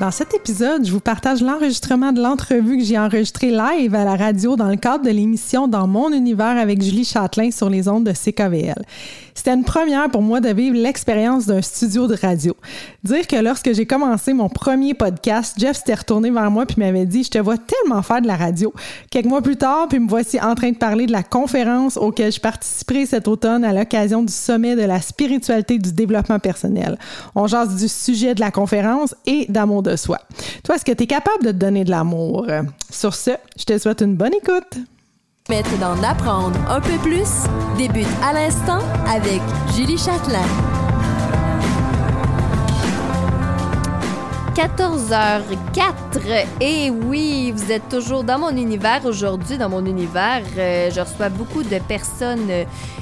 Dans cet épisode, je vous partage l'enregistrement de l'entrevue que j'ai enregistrée live à la radio dans le cadre de l'émission Dans mon univers avec Julie Châtelain sur les ondes de CKVL. C'était une première pour moi de vivre l'expérience d'un studio de radio. Dire que lorsque j'ai commencé mon premier podcast, Jeff s'était retourné vers moi puis m'avait dit Je te vois tellement faire de la radio. Quelques mois plus tard, puis me voici en train de parler de la conférence auquel je participerai cet automne à l'occasion du sommet de la spiritualité du développement personnel. On jase du sujet de la conférence et d'amour de soi. Toi, est-ce que tu es capable de te donner de l'amour? Sur ce, je te souhaite une bonne écoute. D'en apprendre un peu plus débute à l'instant avec Julie Châtelain. 14h04. Et oui, vous êtes toujours dans mon univers aujourd'hui. Dans mon univers, euh, je reçois beaucoup de personnes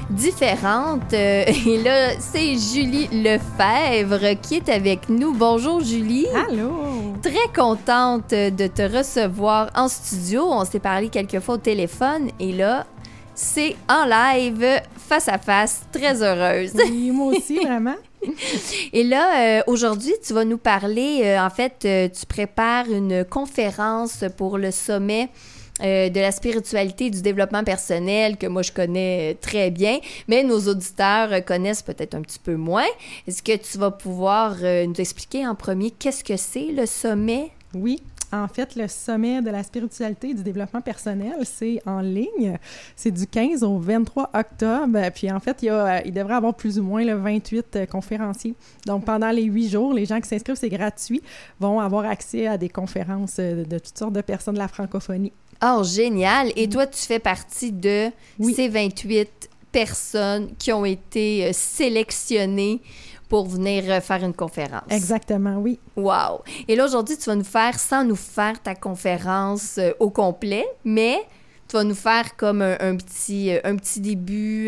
différentes. Euh, et là, c'est Julie Lefebvre qui est avec nous. Bonjour Julie. Allô. Très contente de te recevoir en studio. On s'est parlé quelques fois au téléphone et là, c'est en live, face à face, très heureuse. Oui, moi aussi, vraiment. Et là, euh, aujourd'hui, tu vas nous parler, euh, en fait, euh, tu prépares une conférence pour le sommet de la spiritualité du développement personnel que moi je connais très bien, mais nos auditeurs connaissent peut-être un petit peu moins. Est-ce que tu vas pouvoir nous expliquer en premier qu'est-ce que c'est le sommet? Oui, en fait, le sommet de la spiritualité et du développement personnel, c'est en ligne. C'est du 15 au 23 octobre. Puis en fait, il, y a, il devrait avoir plus ou moins le 28 euh, conférenciers. Donc pendant les huit jours, les gens qui s'inscrivent, c'est gratuit, vont avoir accès à des conférences euh, de toutes sortes de personnes de la francophonie. Oh, génial! Et toi, tu fais partie de ces 28 personnes qui ont été euh, sélectionnées pour venir euh, faire une conférence. Exactement, oui. Wow. Et là, aujourd'hui, tu vas nous faire, sans nous faire ta conférence euh, au complet, mais tu vas nous faire comme un, petit, un petit début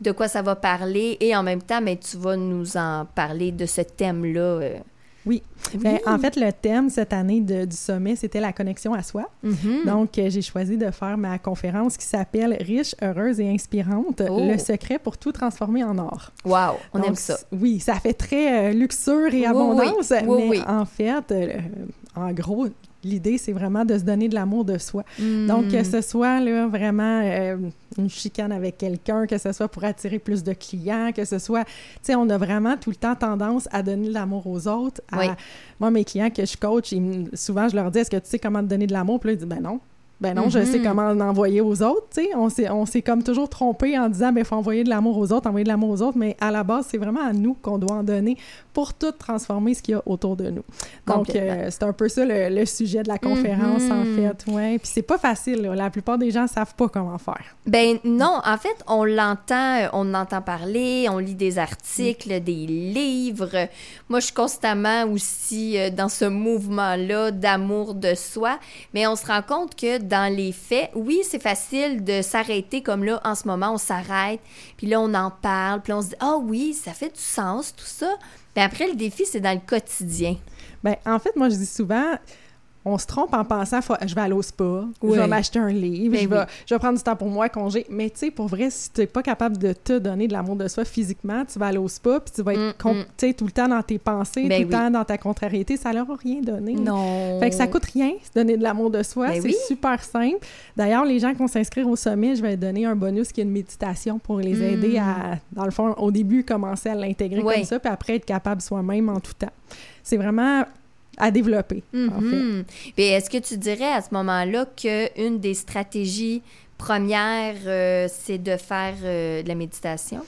de quoi ça va parler et en même temps, mais tu vas nous en parler de ce thème-là oui. Ben, en fait, le thème cette année du sommet, c'était la connexion à soi. Mm-hmm. Donc, euh, j'ai choisi de faire ma conférence qui s'appelle Riche, heureuse et inspirante, oh. le secret pour tout transformer en or. Wow, on aime ça. Oui, ça fait très euh, luxure et abondance, mais en fait, euh, en gros, l'idée, c'est vraiment de se donner de l'amour de soi. Donc, que ce soit là, vraiment euh, une chicane avec quelqu'un, que ce soit pour attirer plus de clients, que ce soit, tu sais, on a vraiment tout le temps tendance à donner de l'amour aux autres. Moi, mes clients que je coach, souvent, je leur dis, est-ce que tu sais comment te donner de l'amour? Puis là, ils disent, ben non. Ben non, je sais mm-hmm. comment en envoyer aux autres, tu sais. On s'est, comme toujours trompé en disant, ben il faut envoyer de l'amour aux autres, envoyer de l'amour aux autres, mais à la base, c'est vraiment à nous qu'on doit en donner pour tout transformer ce qu'il y a autour de nous. Donc, euh, c'est un peu ça le, sujet de la conférence, en mm-hmm. fait, ouais. Puis c'est pas facile, La plupart des gens savent pas comment faire. Ben non, en fait, on l'entend, on entend parler, on lit des articles, des livres. Moi, je suis constamment aussi euh, dans ce mouvement-là d'amour de soi, mais on se rend compte que dans les faits, oui, c'est facile de s'arrêter comme là, en ce moment, on s'arrête, puis là, on en parle, puis on se dit, ah oui, ça fait du sens, tout ça. Mais après, le défi, c'est dans le quotidien. Bien, en fait, moi, je dis souvent, on se trompe en pensant je vais aller au spa, je vais m'acheter un livre, ben je, vais, prendre du temps pour moi, congé. Mais tu sais, pour vrai, si tu n'es pas capable de te donner de l'amour de soi physiquement, tu vas aller au spa, puis tu vas être mm, mm. tout le temps dans tes pensées, ben tout le temps dans ta contrariété. Ça leur a rien donné. Non. Fait que ça coûte rien, se donner de l'amour de soi. Ben c'est super simple. D'ailleurs, les gens qui vont s'inscrire au sommet, je vais donner un bonus qui est une méditation pour les mm. aider à, dans le fond, au début, commencer à l'intégrer comme ça, puis après être capable soi-même en tout temps. C'est vraiment à développer, en fait. Puis est-ce que tu dirais à ce moment-là qu'une des stratégies premières, euh, c'est de faire euh, de la méditation?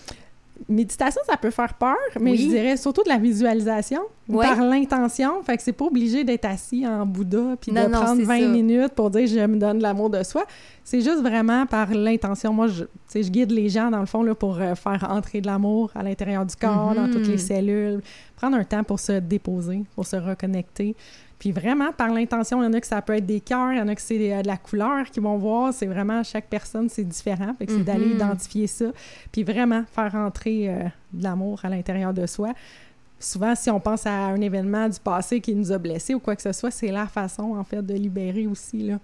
Méditation, ça peut faire peur, mais Oui. je dirais surtout de la visualisation par l'intention. Fait que c'est pas obligé d'être assis en Bouddha puis de non, prendre c'est 20 ça. minutes pour dire je me donne l'amour de soi. C'est juste vraiment par l'intention. Moi, je, je guide les gens dans le fond là, pour euh, faire entrer de l'amour à l'intérieur du corps, dans toutes Mhm. les cellules, prendre un temps pour se déposer, pour se reconnecter. Puis vraiment, par l'intention, il y en a que ça peut être des cœurs, il y en a que c'est euh, de la couleur qu'ils vont voir. C'est vraiment, chaque personne, c'est différent. Fait que c'est d'aller Mhm. identifier ça. Puis vraiment faire entrer euh, de l'amour à l'intérieur de soi. Souvent, si on pense à un événement du passé qui nous a blessés ou quoi que ce soit, c'est la façon, en fait, de libérer aussi, là.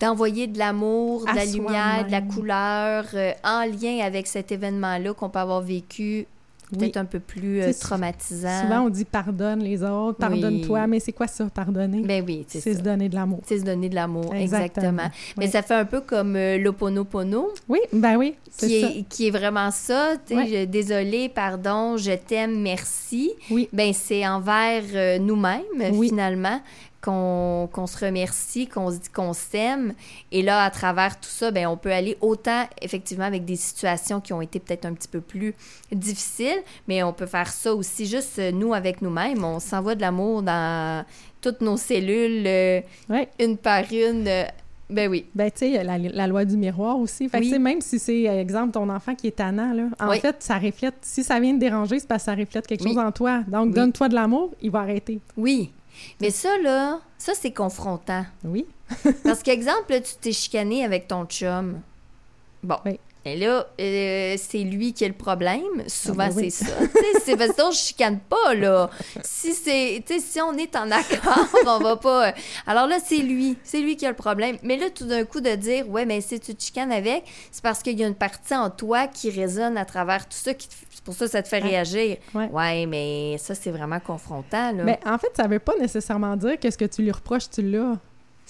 D'envoyer de l'amour, de À la lumière, de la couleur, euh, en lien avec cet événement-là qu'on peut avoir vécu peut-être Oui. un peu plus euh, traumatisant. Souvent, on dit pardonne les autres, pardonne-toi, mais c'est quoi ça, pardonner? Ben oui, c'est se donner de l'amour. C'est se donner de l'amour, Exactement. exactement. Mais ça fait un peu comme euh, l'Oponopono, Oui, ben oui, qui c'est ça. est, qui est vraiment ça. tu sais, Désolé, pardon, je t'aime, merci. Oui. Ben c'est envers euh, nous-mêmes, Oui. finalement, qu'on se remercie, qu'on se dit qu'on s'aime. Et là, à travers tout ça, ben on peut aller autant, effectivement, avec des situations qui ont été peut-être un petit peu plus difficiles, mais on peut faire ça aussi juste euh, nous avec nous-mêmes. On s'envoie de l'amour dans toutes nos cellules, euh, Ouais. une par une. euh, ben oui. Ben, tu sais, la, la loi du miroir aussi. Fait que, Oui. sais, même si c'est, exemple, ton enfant qui est tannant, là, en Oui. fait, ça reflète, si ça vient te déranger, c'est parce que ça reflète quelque Oui. chose en toi. Donc, donne-toi de l'amour, il va arrêter. Oui. Mais ça, là, ça, c'est confrontant. Oui. Parce qu'exemple, tu t'es chicané avec ton chum. Bon. Oui. Et là, euh, c'est lui qui a le problème. Souvent, Ah ben oui. c'est ça. C'est parce qu'on ne chicane pas, là. Si c'est... Tu sais, si on est en accord, on va pas... Alors là, c'est lui. C'est lui qui a le problème. Mais là, tout d'un coup, de dire, ouais, mais si tu te chicanes avec, c'est parce qu'il y a une partie en toi qui résonne à travers tout ça. Qui te- C'est pour ça que ça te fait Ouais. réagir. Ouais. Ouais, mais ça, c'est vraiment confrontant, là. Mais en fait, ça veut pas nécessairement dire que ce que tu lui reproches, tu l'as.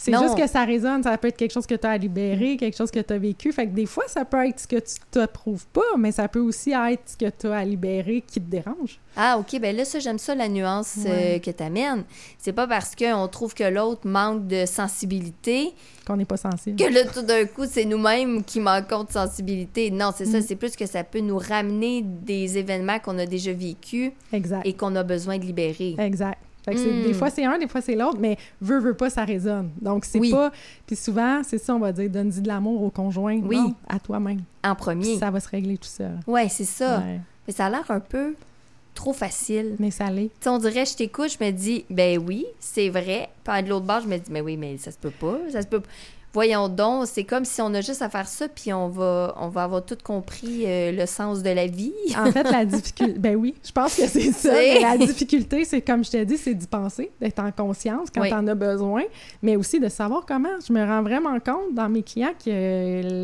C'est juste que ça résonne, ça peut être quelque chose que tu as à libérer, quelque chose que tu as vécu. Fait que des fois, ça peut être ce que tu t'approuves pas, mais ça peut aussi être ce que tu as à libérer qui te dérange. Ah, OK. Ben là, ça, j'aime ça, la nuance euh, que tu amènes. C'est pas parce qu'on trouve que l'autre manque de sensibilité Qu'on n'est pas sensible. que là, tout d'un coup, c'est nous-mêmes qui manquons de sensibilité. Non, c'est ça. Mm. C'est plus que ça peut nous ramener des événements qu'on a déjà vécus Exact. et qu'on a besoin de libérer. Exact. Fait que Mm. des fois c'est un, des fois c'est l'autre, mais veut, veut pas, ça résonne. Donc c'est Oui. pas. Puis souvent, c'est ça, on va dire, donne-y de l'amour au conjoint. Oui. Non, à toi-même. En Puis premier. ça va se régler tout seul. Ouais, c'est ça. Ouais. Mais ça a l'air un peu trop facile. Mais ça l'est. Tu sais, on dirait, je t'écoute, je me dis, ben oui, c'est vrai. Puis de l'autre bord, je me dis, mais oui, mais ça se peut pas. Ça se peut pas. Voyons donc, c'est comme si on a juste à faire ça, puis on va, on va avoir tout compris euh, le sens de la vie. En fait, la difficulté. Ben oui, je pense que c'est ça. Mais la difficulté, c'est comme je t'ai dit, c'est d'y penser, d'être en conscience quand Oui. t'en as besoin, mais aussi de savoir comment. Je me rends vraiment compte dans mes clients que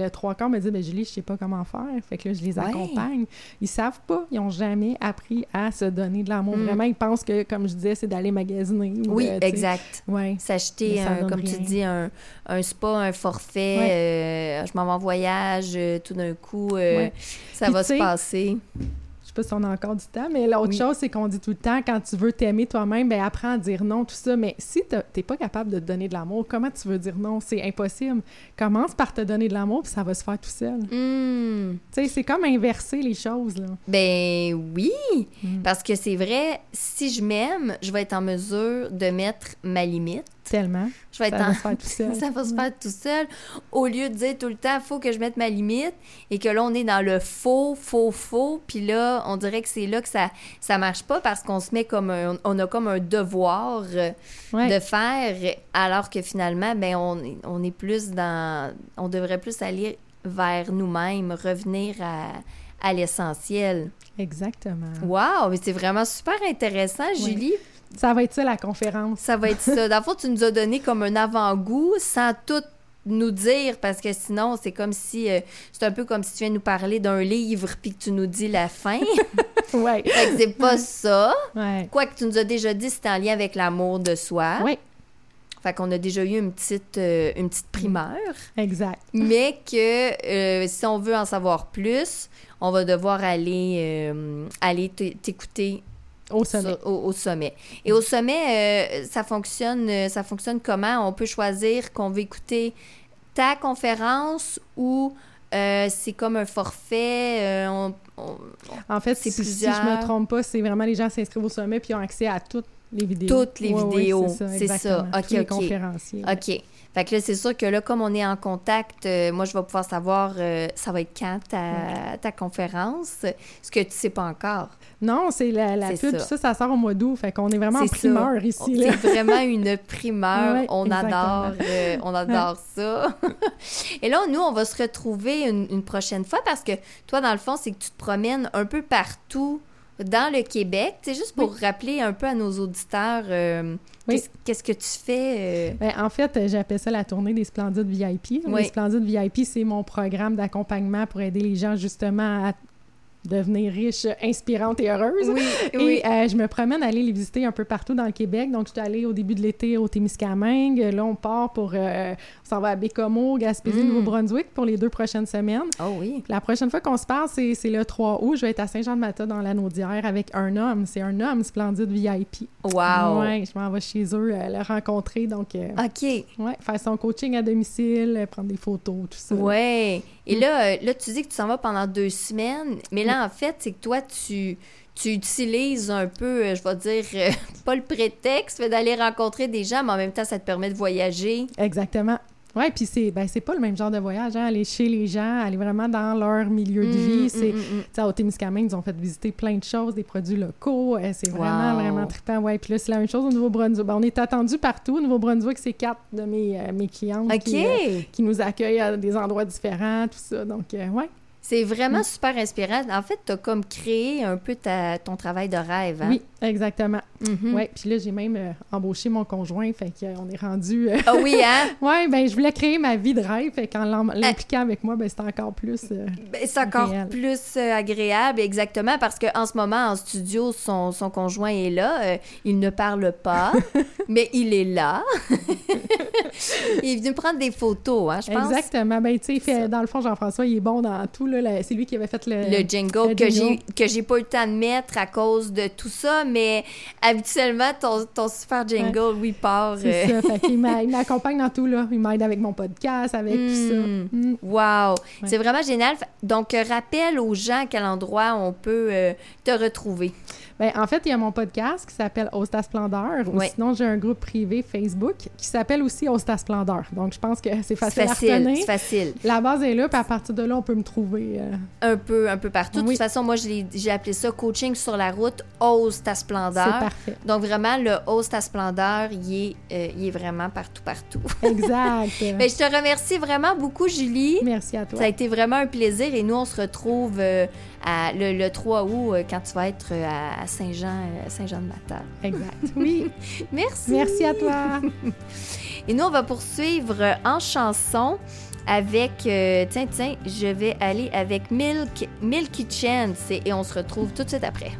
le trois quarts me dit ben Julie, je sais pas comment faire. Fait que là, je les Ouais. accompagne. Ils savent pas, ils ont jamais appris à se donner de l'amour. Mm. Vraiment, ils pensent que, comme je disais, c'est d'aller magasiner. ou Oui, exact. Ouais. S'acheter, comme tu dis, un, un spa, un forfait, euh, je m'en vais en voyage, euh, tout d'un coup, euh, Ouais. ça Puis va se passer. Je sais pas si on a encore du temps, mais l'autre Oui. chose, c'est qu'on dit tout le temps, quand tu veux t'aimer toi-même, ben apprends à dire non, tout ça. Mais si t'es pas capable de te donner de l'amour, comment tu veux dire non? C'est impossible. Commence par te donner de l'amour, puis ça va se faire tout seul. Hmm. Tu sais, c'est comme inverser les choses, là. Ben oui, Mm. parce que c'est vrai, si je m'aime, je vais être en mesure de mettre ma limite. Tellement. Je vais Ça être en... va se faire tout seul. ça va se faire tout seul. Au lieu de dire tout le temps, faut que je mette ma limite, et que là, on est dans le faux, faux, faux, puis là, on dirait que c'est là que ça, ça marche pas parce qu'on se met comme un, on a comme un devoir euh, Ouais. de faire, alors que finalement, ben, on, on est plus dans, on devrait plus aller vers nous-mêmes, revenir à, à l'essentiel. Exactement. Wow, mais c'est vraiment super intéressant, Oui. Ça va être ça, la conférence. Ça va être ça. Dans le fond, tu nous as donné comme un avant-goût sans tout nous dire, parce que sinon, c'est comme si... euh, c'est un peu comme si tu viens nous parler d'un livre puis que tu nous dis la fin. ouais. fait que c'est pas ça. Ouais. Quoique tu nous as déjà dit, c'était en lien avec l'amour de soi. Ouais. Fait qu'on a déjà eu une petite, euh, une petite primeur. Exact. Mais que euh, si on veut en savoir plus, on va devoir aller, aller t'écouter Au sommet. Sur- au, au sommet. Et au sommet, euh, ça fonctionne, euh, ça fonctionne comment? On peut choisir qu'on veut écouter ta conférence ou euh, c'est comme un forfait. euh, on- on- En fait, si, si plusieurs. je me trompe pas, c'est vraiment les gens s'inscrivent au sommet puis ont accès à toutes les vidéos. Toutes les Ouais, ouais, vidéos, c'est ça. c'est ça. Ok, Tous les ok. conférenciers. ouais. OK. Fait que là, c'est sûr que là, comme on est en contact, euh, moi, je vais pouvoir savoir ça va être quand ta, ta conférence, ce que tu sais pas encore. Non, c'est la, la pub, ça. ça, ça sort au mois d'août. Fait qu'on est vraiment en C'est ça. primeur ici. C'est vraiment une primeur. Ouais, on adore, euh, on adore ça. Et là, nous, on va se retrouver une, une prochaine fois parce que toi, dans le fond, c'est que tu te promènes un peu partout dans le Québec. C'est juste pour rappeler un peu à nos auditeurs euh, Oui. qu'est-ce, que tu fais. euh, Ben, en fait, j'appelle ça la tournée des Splendides VIP. Oui. Les Splendides VIP, c'est mon programme d'accompagnement pour aider les gens justement à devenir riches, inspirantes et heureuses. Oui, Et oui. euh, je me promène à aller les visiter un peu partout dans le Québec. Donc, je suis allée au début de l'été au Témiscamingue. Là, on part pour... euh, on s'en va à Bécomo, Gaspésie, Mm. Nouveau-Brunswick pour les deux prochaines semaines. Oh oui. La prochaine fois qu'on se parle, c'est le 3 août. Je vais être à Saint-Jean-de-Mata dans l'Anaudière avec un homme. C'est un homme splendide VIP. Wow. Ouais, je m'en vais chez eux, euh, le rencontrer. Donc, euh, OK. ouais, faire son coaching à domicile, euh, prendre des photos, tout ça. Ouais. Mm. Et là, euh, là, tu dis que tu s'en vas pendant deux semaines, mais là, en fait, c'est que toi, tu, tu utilises un peu, je vais dire, euh, pas le prétexte d'aller rencontrer des gens, mais en même temps, ça te permet de voyager. Exactement. Ouais, puis c'est ben, c'est pas le même genre de voyage, hein, aller chez les gens, aller vraiment dans leur milieu de vie. Mm, C'est, mm, mm, mm. au Témiscamingue, ils ont fait visiter plein de choses, des produits locaux. euh, c'est vraiment, Wow. vraiment trippant. Ouais, puis là, c'est la même chose au Nouveau-Brunswick. Ben, on est attendu partout. Au Nouveau-Brunswick, c'est quatre de mes, euh, mes clientes qui, euh, qui nous accueillent à des endroits différents, tout ça. Donc, euh, ouais. C'est vraiment Mm. super inspirant. En fait, tu as comme créé un peu ta, ton travail de rêve. Hein? Oui, exactement. Mhm. Ouais, puis là, j'ai même euh, embauché mon conjoint, fait qu'on est rendu... euh, Ah oui, hein? ouais, ben je voulais créer ma vie de rêve, fait qu'en l'em- l'impliquant avec moi, ben c'est encore plus... euh, Ben, c'est encore Réel. plus euh, agréable, exactement, parce qu'en ce moment, en studio, son, son conjoint est là. euh, il ne parle pas, mais il est là. il est venu prendre des photos, hein, je pense. Exactement. Ben, tu sais, dans le fond, Jean-François, il est bon dans tout. Là, c'est lui qui avait fait le... Le jingle le que j'ai jingle. que j'ai pas eu le temps de mettre à cause de tout ça, mais habituellement, ton, ton super jingle, oui, part. C'est euh, ça. Fait il m'accompagne dans tout, là. Il m'aide avec mon podcast, avec tout ça. Mm. Mm. Wow! C'est vraiment génial. Donc, rappelle aux gens à quel endroit on peut euh, te retrouver. Ben, en fait, il y a mon podcast qui s'appelle Osta Splendeur. Ou sinon, j'ai un groupe privé Facebook qui s'appelle aussi Osta Splendeur. Donc, je pense que c'est facile, à retenir. c'est facile. La base est là, puis à partir de là, on peut me trouver. euh, Un peu, un peu partout. De toute façon, moi, j'ai appelé ça coaching sur la route, ose ta c'est splendeur. parfait. Donc, vraiment, le ose ta splendeur, il est, euh, il est vraiment partout, partout. Exact. Mais je te remercie vraiment beaucoup, Julie. Merci à toi. Ça a été vraiment un plaisir et nous, on se retrouve euh, à- le, le 3 août quand tu vas être à à Saint-Jean, euh, Saint-Jean-de-Matin. Exact. Oui. Merci. Merci à toi. Et nous, on va poursuivre euh, en chanson avec, euh, tiens, tiens, je vais aller avec Milk, Milky Chance et, et on se retrouve tout de suite après.